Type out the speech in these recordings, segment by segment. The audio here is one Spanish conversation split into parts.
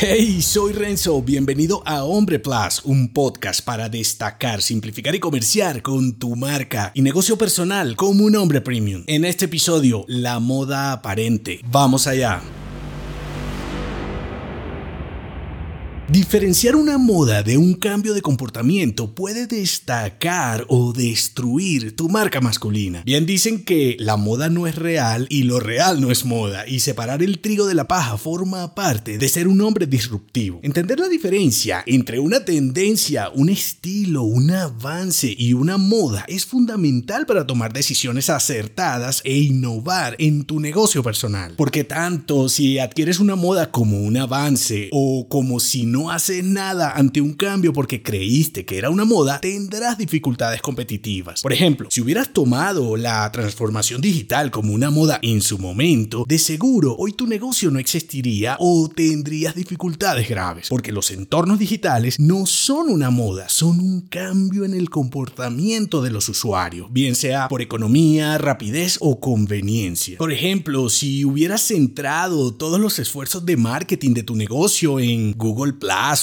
Hey, soy Renzo, bienvenido a Hombre Plus, un podcast para destacar, simplificar y comerciar con tu marca y negocio personal como un hombre premium. En este episodio, la moda aparente. Vamos allá. Diferenciar una moda de un cambio de comportamiento puede destacar o destruir tu marca masculina. Bien dicen que la moda no es real y lo real no es moda, y separar el trigo de la paja forma parte de ser un hombre disruptivo. Entender la diferencia entre una tendencia, un estilo, un avance y una moda es fundamental para tomar decisiones acertadas e innovar en tu negocio personal. Porque tanto si adquieres una moda como un avance o como si no no haces nada ante un cambio porque creíste que era una moda, tendrás dificultades competitivas. Por ejemplo, si hubieras tomado la transformación digital como una moda en su momento, de seguro hoy tu negocio no existiría o tendrías dificultades graves, porque los entornos digitales no son una moda, son un cambio en el comportamiento de los usuarios, bien sea por economía, rapidez o conveniencia. Por ejemplo, si hubieras centrado todos los esfuerzos de marketing de tu negocio en Google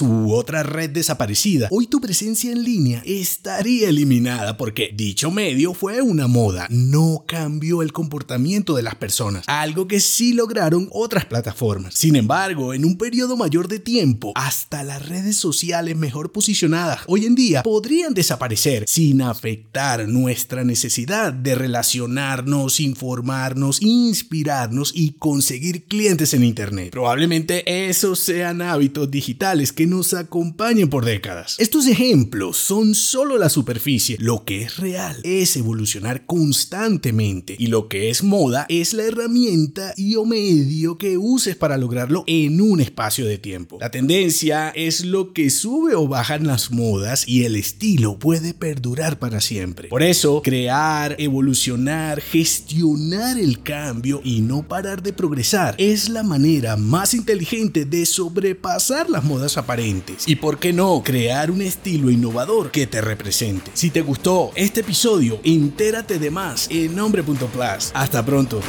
u otra red desaparecida, hoy tu presencia en línea estaría eliminada porque dicho medio fue una moda, no cambió el comportamiento de las personas, algo que sí lograron otras plataformas. Sin embargo, en un periodo mayor de tiempo, hasta las redes sociales mejor posicionadas hoy en día podrían desaparecer sin afectar nuestra necesidad de relacionarnos, informarnos, inspirarnos y conseguir clientes en Internet. Probablemente esos sean hábitos digitales que nos acompañen por décadas. Estos ejemplos son solo la superficie. Lo que es real es evolucionar constantemente y lo que es moda es la herramienta y o medio que uses para lograrlo en un espacio de tiempo. La tendencia es lo que sube o baja en las modas y el estilo puede perdurar para siempre. Por eso, crear, evolucionar, gestionar el cambio y no parar de progresar es la manera más inteligente de sobrepasar las aparentes. Y por qué no crear un estilo innovador que te represente. Si te gustó este episodio, entérate de más en nombre.plus. Hasta pronto.